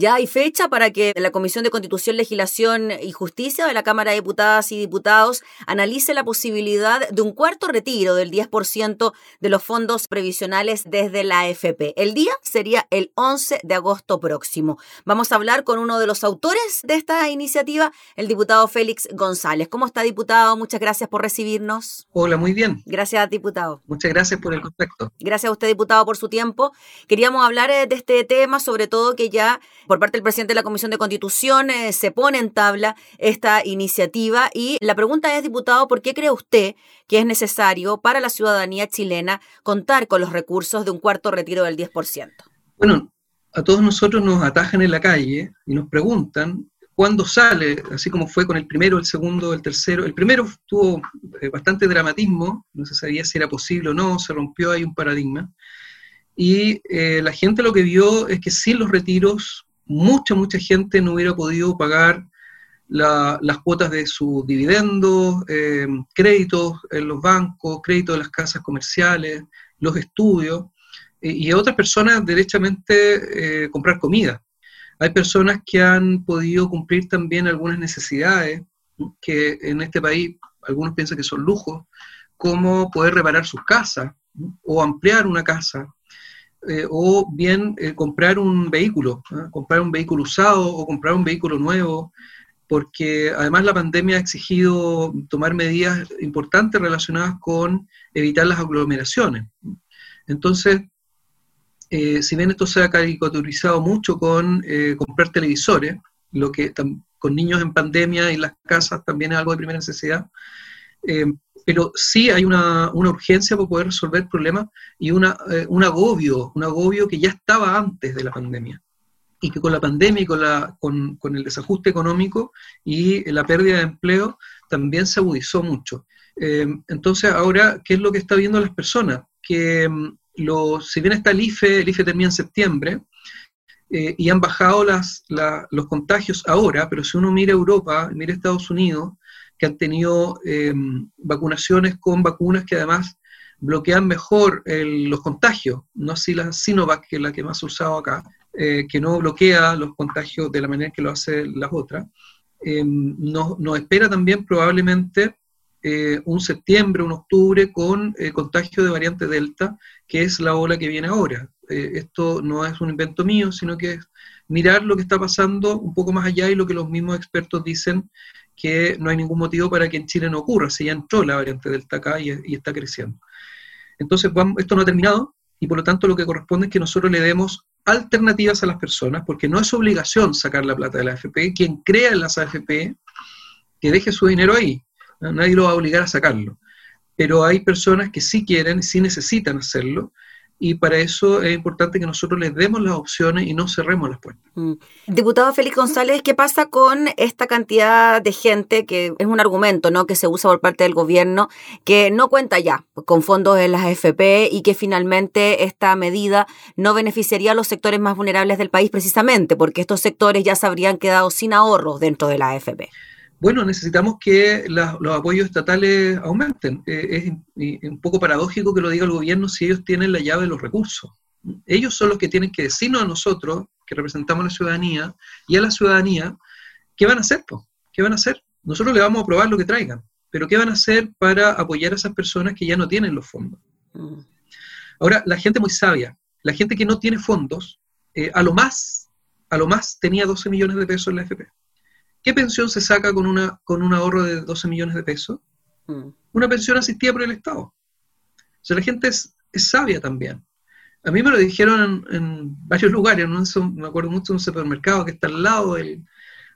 Ya hay fecha para que la Comisión de Constitución, Legislación y Justicia de la Cámara de Diputadas y Diputados analice la posibilidad de un cuarto retiro del 10% de los fondos previsionales desde la AFP. El día sería el 11 de agosto próximo. Vamos a hablar con uno de los autores de esta iniciativa, el diputado Félix González. ¿Cómo está, diputado? Muchas gracias por recibirnos. Hola, muy bien. Gracias, diputado. Muchas gracias por el contacto. Gracias a usted, diputado, por su tiempo. Queríamos hablar eh, de este tema, sobre todo que ya por parte del presidente de la Comisión de Constitución eh, se pone en tabla esta iniciativa y la pregunta es, diputado, ¿por qué cree usted que es necesario para la ciudadanía chilena contar con los recursos de un cuarto retiro del 10%? Bueno, a todos nosotros nos atajan en la calle y nos preguntan cuándo sale, así como fue con el primero, el segundo, el tercero. El primero tuvo eh, bastante dramatismo, no se sabía si era posible o no, se rompió ahí un paradigma. Y eh, la gente lo que vio es que sin los retiros mucha, mucha gente no hubiera podido pagar las cuotas de sus dividendos, eh, créditos en los bancos, créditos de las casas comerciales, los estudios, y a otras personas derechamente eh, comprar comida. Hay personas que han podido cumplir también algunas necesidades que en este país algunos piensan que son lujos, como poder reparar sus casas o ampliar una casa eh, o bien eh, comprar un vehículo, ¿ah? comprar un vehículo usado o comprar un vehículo nuevo, porque además la pandemia ha exigido tomar medidas importantes relacionadas con evitar las aglomeraciones. Entonces, eh, si bien esto se ha caricaturizado mucho con comprar televisores, lo que con niños en pandemia y las casas también es algo de primera necesidad, pero sí hay una, urgencia para poder resolver problemas y una, eh, un agobio, un agobio que ya estaba antes de la pandemia y que con la pandemia y con, la, con, el desajuste económico y la pérdida de empleo también se agudizó mucho. Eh, entonces, ahora, ¿qué es lo que está viendo las personas? Que mm, los, si bien está el IFE, el IFE termina en septiembre, eh, y han bajado las, los contagios ahora, pero si uno mira Europa, mira Estados Unidos, que han tenido eh, vacunaciones con vacunas que además bloquean mejor los contagios, no así la Sinovac, que es la que más he usado acá, eh, que no bloquea los contagios de la manera que lo hace las otras. Eh, nos, espera también probablemente un septiembre, un octubre con contagio de variante Delta, que es la ola que viene ahora. esto no es un invento mío, sino que es mirar lo que está pasando un poco más allá y lo que los mismos expertos dicen que no hay ningún motivo para que en Chile no ocurra, si ya entró la variante Delta acá y, y está creciendo. Entonces, esto no ha terminado y por lo tanto lo que corresponde es que nosotros le demos alternativas a las personas, porque no es obligación sacar la plata de la AFP. Quien crea en las AFP, que deje su dinero ahí. Nadie lo va a obligar a sacarlo. Pero hay personas que sí quieren, sí necesitan hacerlo, y para eso es importante que nosotros les demos las opciones y no cerremos las puertas. Mm. Diputado Félix González, ¿qué pasa con esta cantidad de gente que es un argumento ¿no? que se usa por parte del gobierno que no cuenta ya con fondos en las AFP y que finalmente esta medida no beneficiaría a los sectores más vulnerables del país precisamente porque estos sectores ya se habrían quedado sin ahorros dentro de la AFP? Bueno, necesitamos que los apoyos estatales aumenten. Eh, es un poco paradójico que lo diga el gobierno si ellos tienen la llave de los recursos. Ellos son los que tienen que decirnos a nosotros, que representamos a la ciudadanía, y a la ciudadanía, ¿qué van a hacer? ¿Qué van a hacer? Nosotros le vamos a aprobar lo que traigan, pero ¿qué van a hacer para apoyar a esas personas que ya no tienen los fondos? Ahora, la gente muy sabia, la gente que no tiene fondos, eh, a lo más, a lo más tenía 12 millones de pesos en la FP. ¿Qué pensión se saca con, una, con un ahorro de 12 millones de pesos? Mm. Una pensión asistida por el Estado. O sea, la gente es, sabia también. A mí me lo dijeron en, varios lugares, ¿no? me acuerdo mucho de un supermercado que está al lado de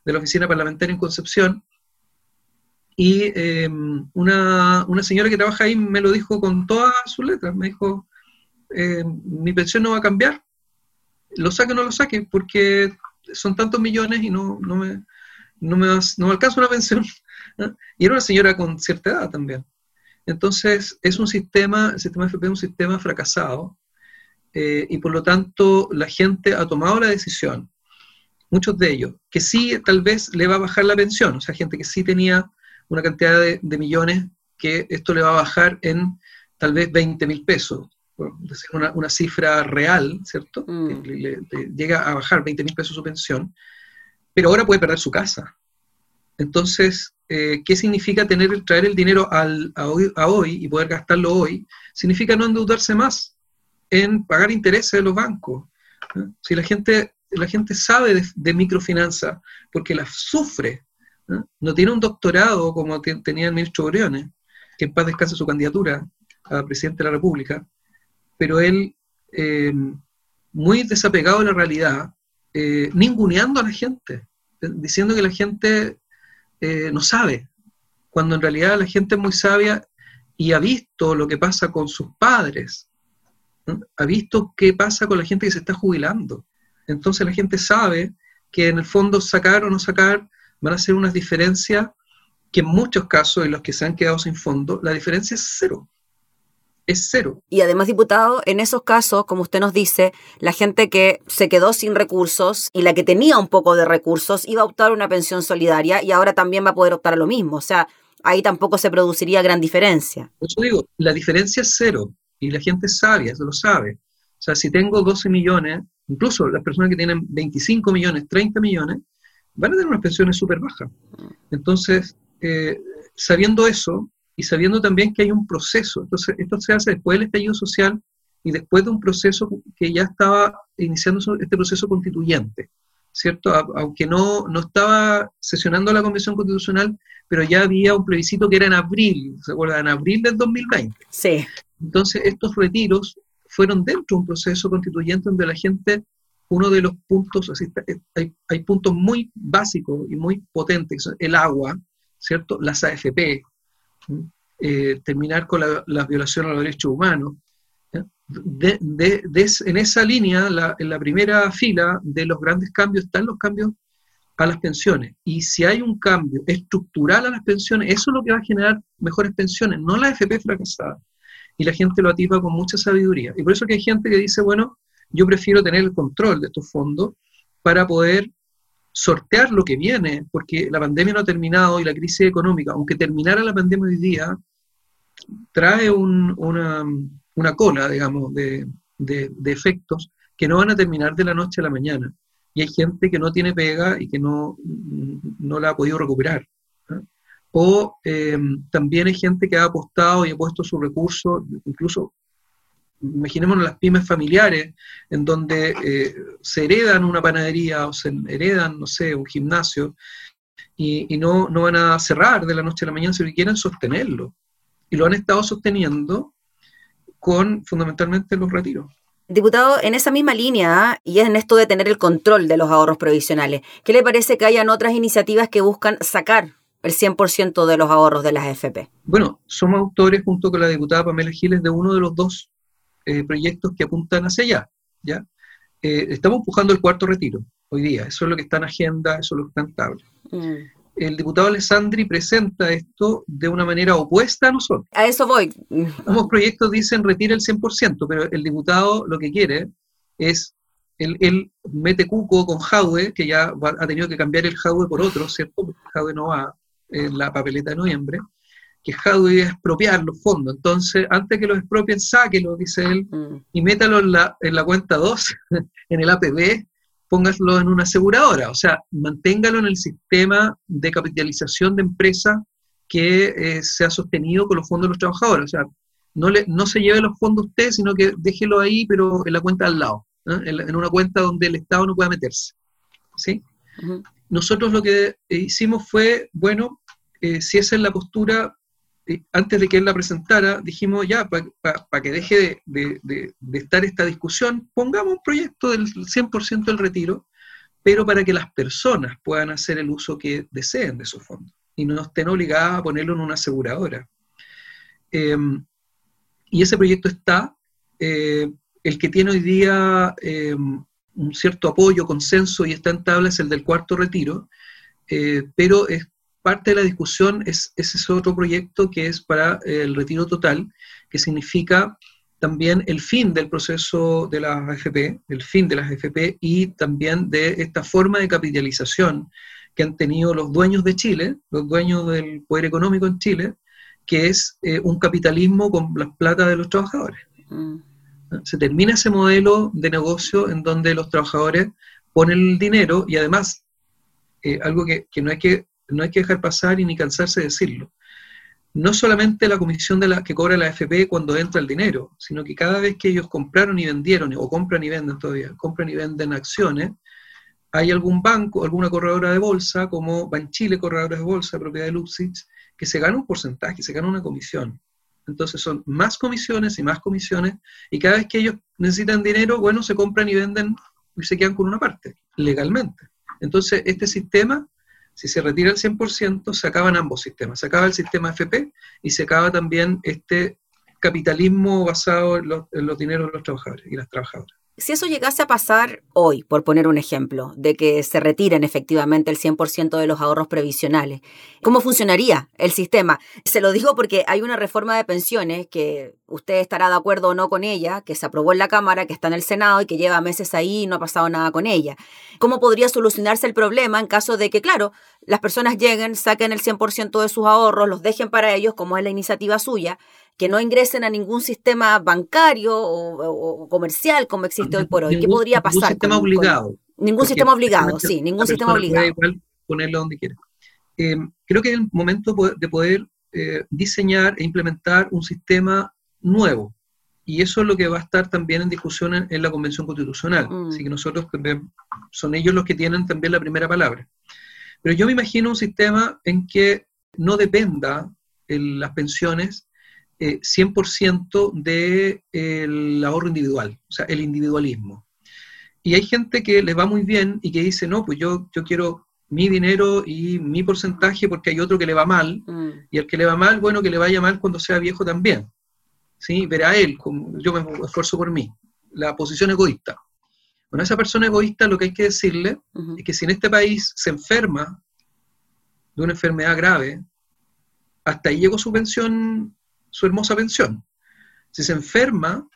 la oficina parlamentaria en Concepción, y em, una, señora que trabaja ahí me lo dijo con todas sus letras, me dijo, em, mi pensión no va a cambiar, lo saque o no lo saque, porque son tantos millones y no, no, me, no me, no me alcanza una pensión. Y era una señora con cierta edad también. Entonces, es un sistema, el sistema FP es un sistema fracasado eh, y por lo tanto la gente ha tomado la decisión, muchos de ellos, que sí tal vez le va a bajar la pensión, o sea, gente que sí tenía una cantidad de, millones que esto le va a bajar en tal vez 20 mil pesos. una, cifra real, ¿cierto? Mm. llega a bajar 20 mil pesos su pensión, pero ahora puede perder su casa. Entonces, eh, ¿qué significa tener, traer el dinero al, a, hoy, y poder gastarlo hoy? Significa no endeudarse más en pagar intereses de los bancos. Si la gente, la gente sabe de, microfinanza porque la sufre, ¿no? tiene un doctorado como tenía el ministro Briones, que en paz descanse su candidatura a presidente de la República, pero él, eh, muy desapegado de la realidad, eh, ninguneando a la gente, diciendo que la gente eh, no sabe, cuando en realidad la gente es muy sabia y ha visto lo que pasa con sus padres, ha visto qué pasa con la gente que se está jubilando. Entonces la gente sabe que en el fondo sacar o no sacar van a ser unas diferencias que en muchos casos, en los que se han quedado sin fondo, la diferencia es cero. Es cero. Y además, diputado, en esos casos, como usted nos dice, la gente que se quedó sin recursos y la que tenía un poco de recursos iba a optar a una pensión solidaria y ahora también va a poder optar a lo mismo. O sea, ahí tampoco se produciría gran diferencia. Yo digo, la diferencia es cero y la gente es sabia, se lo sabe. O sea, si tengo 12 millones, incluso las personas que tienen 25 millones, 30 millones, van a tener unas pensiones súper bajas. Entonces, eh, sabiendo eso y sabiendo también que hay un proceso, entonces esto se hace después del estallido social y después de un proceso que ya estaba iniciando este proceso constituyente, ¿cierto? Aunque no, no estaba sesionando la Convención Constitucional, pero ya había un plebiscito que era en abril, ¿se acuerdan? En abril del 2020. Sí. Entonces, estos retiros fueron dentro de un proceso constituyente donde la gente uno de los puntos, así, eh, hay, puntos muy básicos y muy potentes, el agua, ¿cierto? Las AFP, eh, terminar con las violaciones a los derechos humanos. en esa línea, en la primera fila de los grandes cambios están los cambios a las pensiones. Y si hay un cambio estructural a las pensiones, eso es lo que va a generar mejores pensiones, no la AFP fracasada. Y la gente lo atipa con mucha sabiduría. Y por eso que hay gente que dice, bueno, yo prefiero tener el control de estos fondos para poder sortear lo que viene, porque la pandemia no ha terminado y la crisis económica, aunque terminara la pandemia hoy día, trae una, cola, digamos, de, efectos que no van a terminar de la noche a la mañana. Y hay gente que no tiene pega y que no, no la ha podido recuperar. O eh, también hay gente que ha apostado y ha puesto sus recursos, incluso imaginémonos las pymes familiares, en donde eh, se heredan una panadería o se heredan, no sé, un gimnasio, y, no, no, van a cerrar de la noche a la mañana, sino que quieren sostenerlo. Y lo han estado sosteniendo con fundamentalmente los retiros. Diputado, en esa misma línea, y en esto de tener el control de los ahorros provisionales, ¿qué le parece que hayan otras iniciativas que buscan sacar el 100% de los ahorros de las AFP? Bueno, somos autores, junto con la diputada Pamela Giles, de uno de los dos eh, proyectos que apuntan hacia allá. ¿ya? Eh, estamos empujando el cuarto retiro hoy día, eso es lo que está en agenda, eso es lo que está en tabla. Mm. El diputado Alessandri presenta esto de una manera opuesta a nosotros. A eso voy. Ambos proyectos dicen retira el 100%, pero el diputado lo que quiere es, él, mete cuco con Jaue, que ya ha tenido que cambiar el Jaue por otro, ¿cierto? Porque Jaue no va en la papeleta de noviembre que Hadwe es expropiar los fondos. Entonces, antes que los expropien, sáquelo, dice él, mm. y métalo en la, en la cuenta 2, en el APB, póngaselo en una aseguradora. O sea, manténgalo en el sistema de capitalización de empresa que eh, se ha sostenido con los fondos de los trabajadores. O sea, no, le, no se lleve los fondos usted, sino que déjelo ahí, pero en la cuenta al lado, en, una cuenta donde el Estado no pueda meterse. ¿sí? Nosotros lo que hicimos fue, bueno, eh, si esa es la postura, antes de que él la presentara, dijimos ya, para que deje de, estar esta discusión, pongamos un proyecto del 100% del retiro, pero para que las personas puedan hacer el uso que deseen de esos fondos y no estén obligadas a ponerlo en una aseguradora. Em, y ese proyecto está, eh, el que tiene hoy día em, un cierto apoyo, consenso y está en tabla es el del cuarto retiro, eh, pero es parte de la discusión es, ese otro proyecto que es para el retiro total, que significa también el fin del proceso de las AFP, el fin de las AFP y también de esta forma de capitalización que han tenido los dueños de Chile, los dueños del poder económico en Chile, que es eh, un capitalismo con las plata de los trabajadores. Mm. Se termina ese modelo de negocio en donde los trabajadores ponen el dinero y además, eh, algo que, no hay que no hay que dejar pasar y ni cansarse de decirlo. No solamente la comisión de la, que cobra la AFP cuando entra el dinero, sino que cada vez que ellos compraron y vendieron, o compran y venden todavía, compran y venden acciones, hay algún banco, alguna corredora de bolsa, como Banchile Corredores de Bolsa, propiedad de Luxich, que se gana un porcentaje, se gana una comisión. Entonces son más comisiones y más comisiones, y cada vez que ellos necesitan dinero, bueno, se compran y venden y se quedan con una parte, legalmente. Entonces, este sistema si se retira el 100%, se acaban ambos sistemas. Se acaba el sistema FP y se acaba también este capitalismo basado en los, en los dineros de los trabajadores y las trabajadoras. Si eso llegase a pasar hoy, por poner un ejemplo, de que se retiren efectivamente el 100% de los ahorros previsionales, ¿cómo funcionaría el sistema? Se lo digo porque hay una reforma de pensiones que usted estará de acuerdo o no con ella, que se aprobó en la Cámara, que está en el Senado y que lleva meses ahí y no ha pasado nada con ella. ¿Cómo podría solucionarse el problema en caso de que, claro, las personas lleguen, saquen el 100% de sus ahorros, los dejen para ellos, como es la iniciativa suya, que no ingresen a ningún sistema bancario o, comercial como existe hoy por hoy. ¿Qué podría pasar? Ningún sistema obligado. ningún sistema obligado, sí, ningún sistema obligado. Puede ponerlo donde quiera. Eh, creo que es el momento de poder eh, diseñar e implementar un sistema nuevo. Y eso es lo que va a estar también en discusión en, la Convención Constitucional. Mm. Así que nosotros también, son ellos los que tienen también la primera palabra. Pero yo me imagino un sistema en que no dependa las pensiones 100% eh, del ahorro individual, o sea, el individualismo. Y hay gente que le va muy bien y que dice, no, pues yo, yo quiero mi dinero y mi porcentaje porque hay otro que le va mal, mm. y el que le va mal, bueno, que le vaya mal cuando sea viejo también. ¿Sí? Verá él, como yo me esfuerzo por mí. La posición egoísta. Bueno, a esa persona egoísta lo que hay que decirle es que si en este país se enferma de una enfermedad grave, hasta ahí llegó su pensión su hermosa pensión. Si se enferma,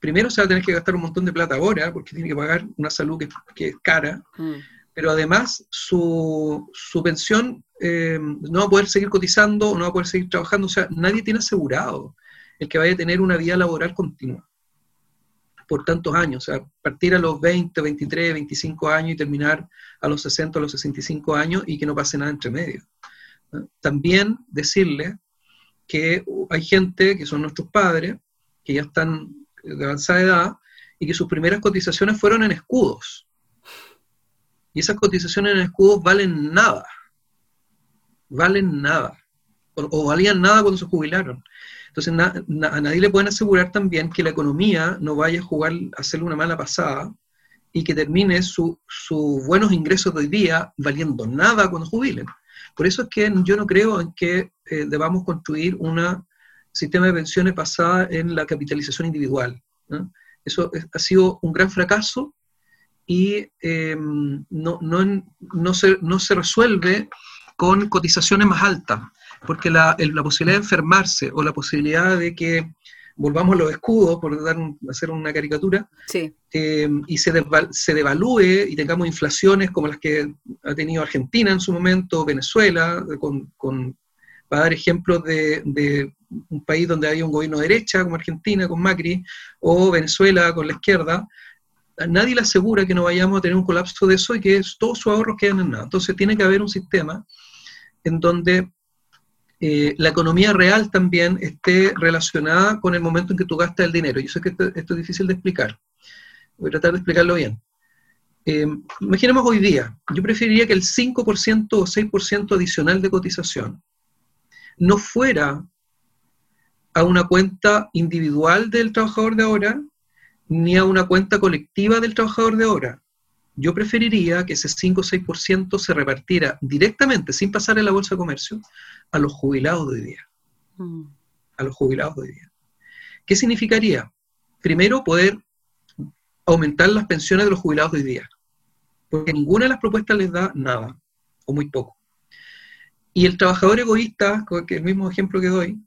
primero se va a tener que gastar un montón de plata ahora, porque tiene que pagar una salud que, es cara, mm. pero además su, pensión eh, no va a poder seguir cotizando, no va a poder seguir trabajando, o sea, nadie tiene asegurado el que vaya a tener una vida laboral continua por tantos años, o sea, partir a los 20, 23, 25 años y terminar a los 60, a los 65 años y que no pase nada entre medio. También decirle que hay gente que son nuestros padres, que ya están de avanzada edad, y que sus primeras cotizaciones fueron en escudos. Y esas cotizaciones en escudos valen nada. Valen nada. O, valían nada cuando se jubilaron. Entonces a nadie le pueden asegurar también que la economía no vaya a jugar, a hacerle una mala pasada y que termine sus buenos ingresos de hoy día valiendo nada cuando jubilen. Por eso es que yo no creo en que eh, debamos construir un sistema de pensiones basada en la capitalización individual. Eso ha sido un gran fracaso y em, no, no, se, no, se, resuelve con cotizaciones más altas, porque la, la, posibilidad de enfermarse o la posibilidad de que volvamos los escudos, por dar hacer una caricatura, eh, y se, se devalúe y tengamos inflaciones como las que ha tenido Argentina en su momento, Venezuela, con, con para dar ejemplos de, un país donde hay un gobierno de derecha, como Argentina, con Macri, o Venezuela con la izquierda, nadie le asegura que no vayamos a tener un colapso de eso y que todos sus ahorros queden en nada. Entonces tiene que haber un sistema en donde eh, la economía real también esté relacionada con el momento en que tú gastas el dinero. Yo sé que esto, es difícil de explicar. Voy a tratar de explicarlo bien. Eh, imaginemos hoy día, yo preferiría que el 5% o 6% adicional de cotización no fuera a una cuenta individual del trabajador de ahora, ni a una cuenta colectiva del trabajador de ahora, yo preferiría que ese 5 o 6% se repartiera directamente, sin pasar en la bolsa de comercio, a los jubilados de hoy día. Mm. A los jubilados de hoy día. ¿Qué significaría? Primero, poder aumentar las pensiones de los jubilados de hoy día. Porque ninguna de las propuestas les da nada, o muy poco. Y el trabajador egoísta, que el mismo ejemplo que doy,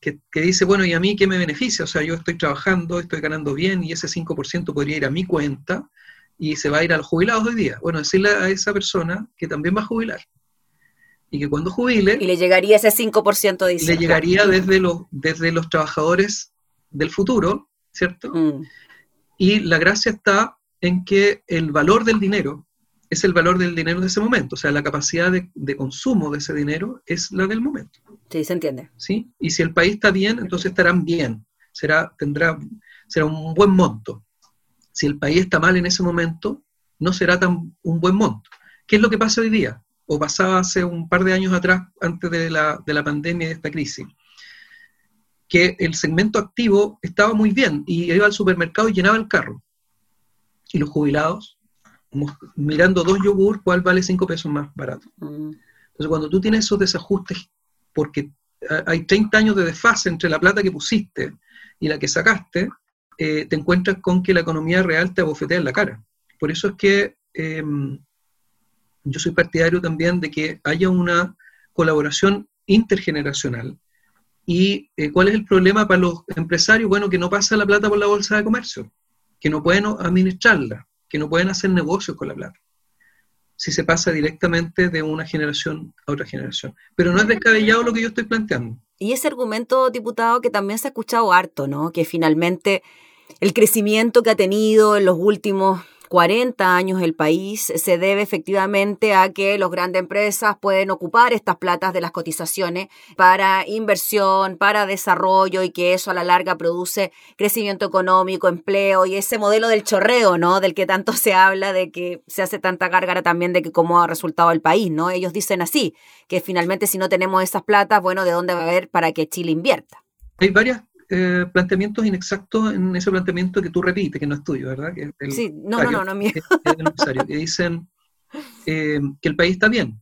que, que, dice, bueno, ¿y a mí qué me beneficia? O sea, yo estoy trabajando, estoy ganando bien y ese 5% podría ir a mi cuenta y se va a ir a los jubilados hoy día. Bueno, decirle a esa persona que también va a jubilar. Y que cuando jubile... Y le llegaría ese 5% de Le llegaría desde los, desde los trabajadores del futuro ¿cierto? Mm. Y la gracia está en que el valor del dinero es el valor del dinero de ese momento, o sea, la capacidad de, consumo de ese dinero es la del momento. Sí, se entiende. ¿Sí? Y si el país está bien, entonces estarán bien, será, tendrá, será un buen monto. Si el país está mal en ese momento, no será tan un buen monto. ¿Qué es lo que pasa hoy día? O pasaba hace un par de años atrás, antes de la, de la pandemia y de esta crisis que el segmento activo estaba muy bien y iba al supermercado y llenaba el carro. Y los jubilados, mirando dos yogur, ¿cuál vale cinco pesos más barato? Mm. Entonces, cuando tú tienes esos desajustes, porque hay 30 años de desfase entre la plata que pusiste y la que sacaste, eh, te encuentras con que la economía real te abofetea en la cara. Por eso es que em, yo soy partidario también de que haya una colaboración intergeneracional ¿Y eh, cuál es el problema para los empresarios? Bueno, que no pasa la plata por la bolsa de comercio, que no pueden administrarla, que no pueden hacer negocios con la plata. Si se pasa directamente de una generación a otra generación. Pero no es descabellado lo que yo estoy planteando. Y ese argumento, diputado, que también se ha escuchado harto, ¿no? Que finalmente el crecimiento que ha tenido en los últimos 40 años el país se debe efectivamente a que las grandes empresas pueden ocupar estas platas de las cotizaciones para inversión, para desarrollo y que eso a la larga produce crecimiento económico, empleo y ese modelo del chorreo, ¿no? Del que tanto se habla, de que se hace tanta gárgara también de que cómo ha resultado el país, ¿no? Ellos dicen así, que finalmente si no tenemos esas platas, bueno, ¿de dónde va a haber para que Chile invierta? Hay varias eh, planteamientos inexactos en ese planteamiento que tú repites, que no es tuyo, ¿verdad? Que sí, no, no, no, no, mío. que dicen eh, que el país está bien.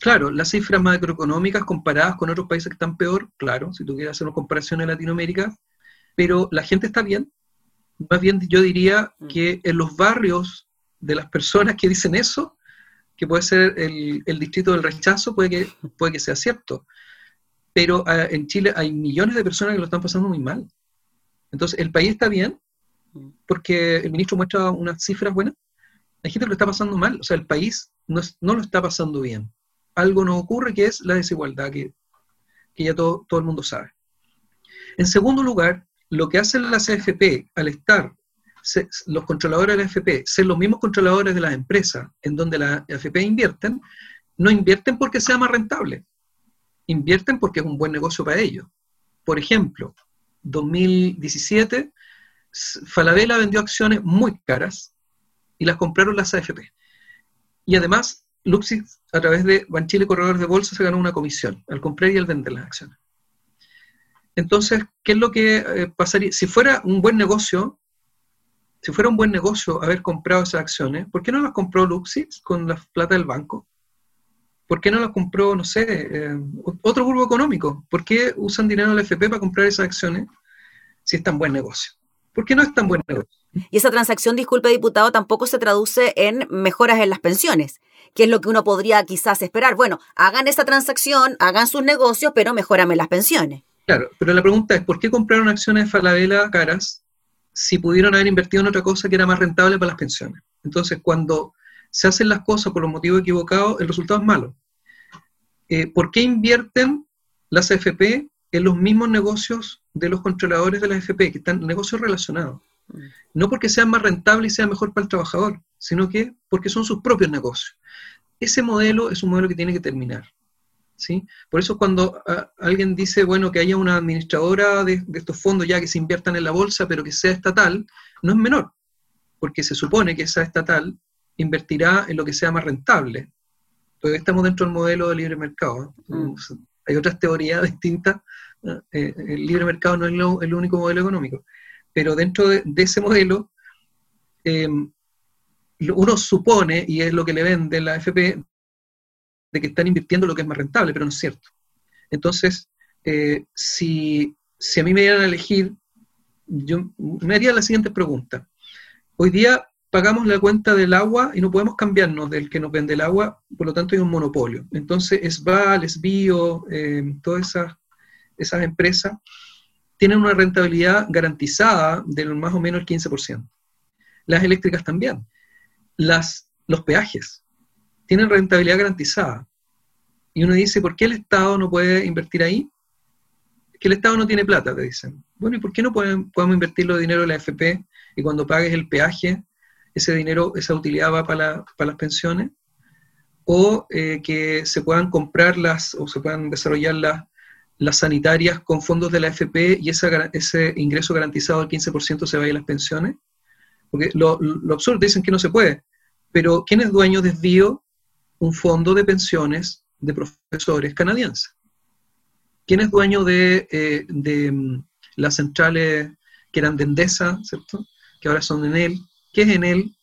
Claro, las cifras macroeconómicas comparadas con otros países que están peor, claro, si tú quieres hacer una comparación en Latinoamérica, pero la gente está bien. Más bien yo diría mm. que en los barrios de las personas que dicen eso, que puede ser el, el distrito del rechazo, puede que, puede que sea cierto pero ah, en Chile hay millones de personas que lo están pasando muy mal. Entonces, ¿el país está bien? Mm. Porque el ministro muestra unas cifras buenas. Hay gente que lo está pasando mal. O sea, el país no, no lo está pasando bien. Algo no ocurre que es la desigualdad, que, que ya todo, todo el mundo sabe. En segundo lugar, lo que hacen las AFP al estar los controladores de la AFP ser los mismos controladores de las empresas en donde las AFP invierten, no invierten porque sea más rentable invierten porque es un buen negocio para ellos. Por ejemplo, 2017, Falabella vendió acciones muy caras y las compraron las AFP. Y además, Luxis, a través de Banchile Corredores de Bolsa, se ganó una comisión al comprar y al vender las acciones. Entonces, ¿qué es lo que eh, pasaría? Si fuera un buen negocio, si fuera un buen negocio haber comprado esas acciones, ¿por qué no las compró Luxis con la plata del banco? ¿Por qué no las compró, no sé, eh, otro grupo económico? ¿Por qué usan dinero del FP para comprar esas acciones si es tan buen negocio? ¿Por qué no es tan buen negocio? Y esa transacción, disculpe diputado, tampoco se traduce en mejoras en las pensiones, que es lo que uno podría quizás esperar. Bueno, hagan esa transacción, hagan sus negocios, pero mejórame las pensiones. Claro, pero la pregunta es, ¿por qué compraron acciones de Falabella caras si pudieron haber invertido en otra cosa que era más rentable para las pensiones? Entonces, cuando se hacen las cosas por los motivos equivocados, el resultado es malo. Eh, ¿por qué invierten las AFP en los mismos negocios de los controladores de las AFP, que están negocios relacionados? No porque sean más rentables y sean mejor para el trabajador, sino que porque son sus propios negocios. Ese modelo es un modelo que tiene que terminar. ¿sí? Por eso cuando alguien dice, bueno, que haya una administradora de, de, estos fondos ya que se inviertan en la bolsa, pero que sea estatal, no es menor, porque se supone que esa estatal invertirá en lo que sea más rentable, todavía estamos dentro del modelo de libre mercado. Mm. Hay otras teorías distintas. Eh, el libre mercado no es el único modelo económico. Pero dentro de, ese modelo, em, uno supone, y es lo que le vende la FP, de que están invirtiendo lo que es más rentable, pero no es cierto. Entonces, eh, si, si a mí me dieran a elegir, yo me haría la siguiente pregunta. Hoy día pagamos la cuenta del agua y no podemos cambiarnos del que nos vende el agua, por lo tanto hay un monopolio. Entonces, Esval, Esbio, eh, todas esas, esas empresas tienen una rentabilidad garantizada del más o menos el 15%. Las eléctricas también. Las, los peajes tienen rentabilidad garantizada. Y uno dice, ¿por qué el Estado no puede invertir ahí? que el Estado no tiene plata, te dicen. Bueno, ¿y por qué no podemos, invertir los dinero en la AFP y cuando pagues el peaje, ese dinero, esa utilidad va para, las pensiones? O eh, que se puedan comprar las, o se puedan desarrollar las, las sanitarias con fondos de la AFP y ese ingreso garantizado del 15% se vaya a las pensiones. Porque lo, lo absurdo, dicen que no se puede, pero ¿quién es dueño de un fondo de pensiones de profesores canadienses? ¿Quién es dueño de, eh, de mm, las centrales que eran de Endesa, ¿cierto? Que ahora son en él. ¿Qué es en él?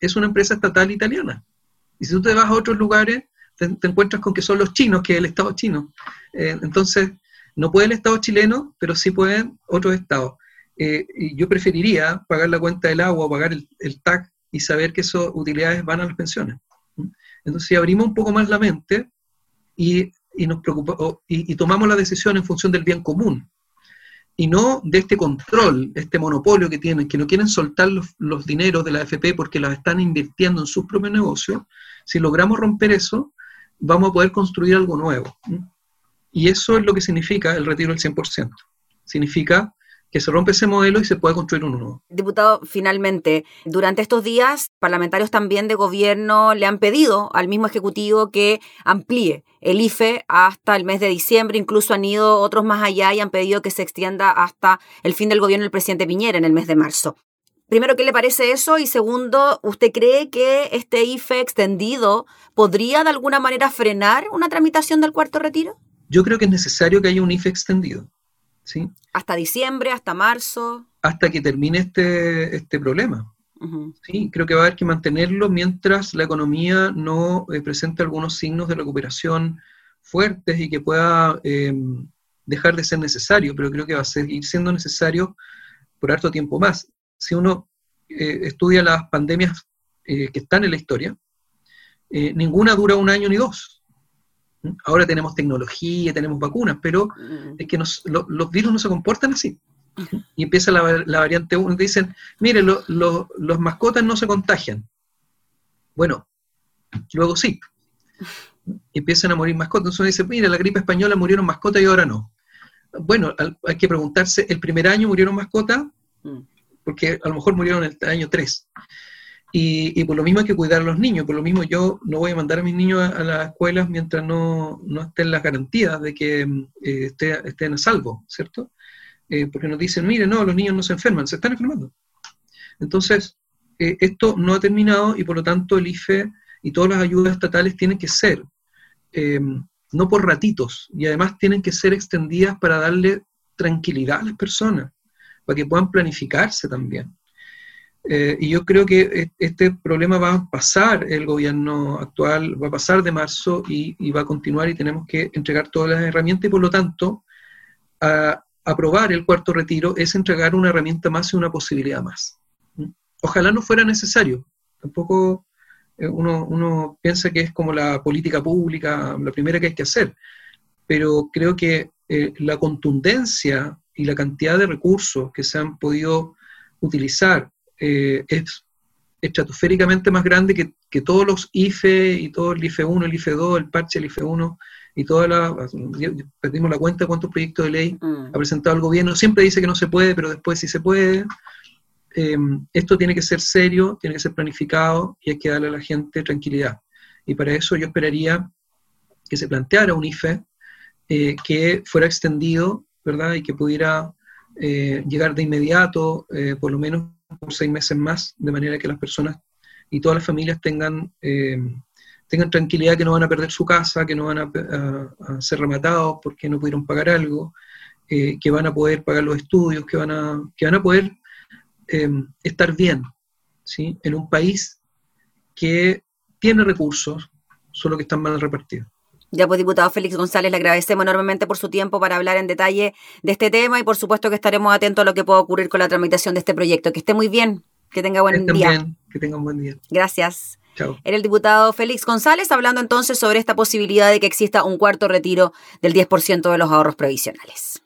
Es una empresa estatal italiana. Y si tú te vas a otros lugares, te, encuentras con que son los chinos, que es el Estado chino. Eh, entonces, no puede el Estado chileno, pero sí pueden otros estados. Eh, y yo preferiría pagar la cuenta del agua, pagar el, el, TAC y saber que esas utilidades van a las pensiones. Entonces, si abrimos un poco más la mente y y, nos preocupa, y, tomamos la decisión en función del bien común y no de este control, este monopolio que tienen, que no quieren soltar los, los dineros de la AFP porque los están invirtiendo en sus propios negocios, si logramos romper eso, vamos a poder construir algo nuevo. Y eso es lo que significa el retiro del 100%. Significa que se rompe ese modelo y se puede construir uno nuevo. Diputado, finalmente, durante estos días, parlamentarios también de gobierno le han pedido al mismo Ejecutivo que amplíe el IFE hasta el mes de diciembre, incluso han ido otros más allá y han pedido que se extienda hasta el fin del gobierno del presidente Piñera en el mes de marzo. Primero, ¿qué le parece eso? Y segundo, ¿usted cree que este IFE extendido podría de alguna manera frenar una tramitación del cuarto retiro? Yo creo que es necesario que haya un IFE extendido. Hasta diciembre, hasta marzo. Hasta que termine este, este problema. Sí, creo que va a haber que mantenerlo mientras la economía no eh, presente algunos signos de recuperación fuertes y que pueda em, dejar de ser necesario, pero creo que va a seguir siendo necesario por harto tiempo más. Si uno eh, estudia las pandemias eh, que están en la historia, ninguna dura un año ni dos. Ahora tenemos tecnología, tenemos vacunas, pero mm. es que los virus no se comportan así. Y empieza la, variante 1 y dicen, mire, los mascotas no se contagian. Bueno, luego sí. Empiezan a morir mascotas. Entonces uno dice, mire, la gripe española murieron mascotas y ahora no. Bueno, hay que preguntarse, ¿el primer año murieron mascotas? Mm. Porque a lo mejor murieron el año 3. Y, por lo mismo hay que cuidar a los niños, por lo mismo yo no voy a mandar a mis niños a, las escuelas mientras no, estén las garantías de que eh, estén a salvo, ¿cierto? Eh, porque nos dicen, mire, no, los niños no se enferman, se están enfermando. Entonces, eh, esto no ha terminado y por lo tanto el IFE y todas las ayudas estatales tienen que ser, no por ratitos, y además tienen que ser extendidas para darle tranquilidad a las personas, para que puedan planificarse también. Eh, y yo creo que e, este problema va a pasar el gobierno actual, va a pasar de marzo y, va a continuar y tenemos que entregar todas las herramientas y por lo tanto aprobar el cuarto retiro es entregar una herramienta más y una posibilidad más. ¿Mm? Ojalá no fuera necesario, tampoco eh, uno, piensa que es como la política pública, la primera que hay que hacer, pero creo que eh, la contundencia y la cantidad de recursos que se han podido utilizar eh, es estratosféricamente más grande que, todos los IFE y todo el IFE 1, el IFE 2, el parche, el IFE 1 y toda la... Perdimos la cuenta de cuántos proyectos de ley mm. ha presentado el gobierno. Siempre dice que no se puede, pero después sí se puede. Em, esto tiene que ser serio, tiene que ser planificado y hay que darle a la gente tranquilidad. Y para eso yo esperaría que se planteara un IFE eh, que fuera extendido, ¿verdad? Y que pudiera eh, llegar de inmediato, por lo menos por seis meses más, de manera que las personas y todas las familias tengan, eh, tengan tranquilidad que no van a perder su casa, que no van a, ser rematados porque no pudieron pagar algo, eh, que van a poder pagar los estudios, que van a, que van a poder eh, estar bien ¿sí? en un país que tiene recursos, solo que están mal repartidos. Ya pues, diputado Félix González, le agradecemos enormemente por su tiempo para hablar en detalle de este tema y por supuesto que estaremos atentos a lo que pueda ocurrir con la tramitación de este proyecto. Que esté muy bien, que tenga buen día. Bien, que tenga un buen día. Gracias. Chao. Era el diputado Félix González hablando entonces sobre esta posibilidad de que exista un cuarto retiro del 10% de los ahorros provisionales.